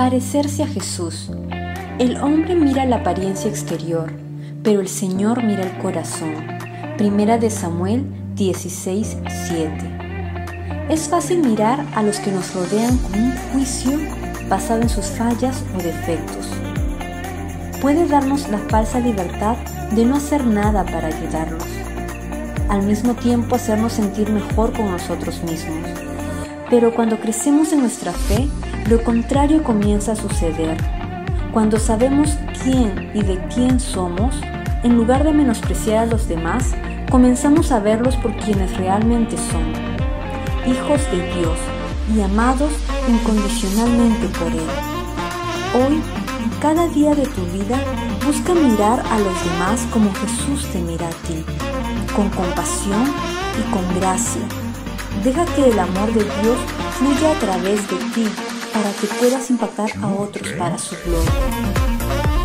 Parecerse a Jesús. El hombre mira la apariencia exterior, pero el Señor mira el corazón. Primera de Samuel 16, 7. Es fácil mirar a los que nos rodean con un juicio basado en sus fallas o defectos. Puede darnos la falsa libertad de no hacer nada para ayudarlos. Al mismo tiempo hacernos sentir mejor con nosotros mismos. Pero cuando crecemos en nuestra fe, lo contrario comienza a suceder. Cuando sabemos quién y de quién somos, en lugar de menospreciar a los demás, comenzamos a verlos por quienes realmente son, hijos de Dios y amados incondicionalmente por Él. Hoy, en cada día de tu vida, busca mirar a los demás como Jesús te mira a ti, con compasión y con gracia. Deja que el amor de Dios fluya a través de ti para que puedas impactar a otros para su gloria.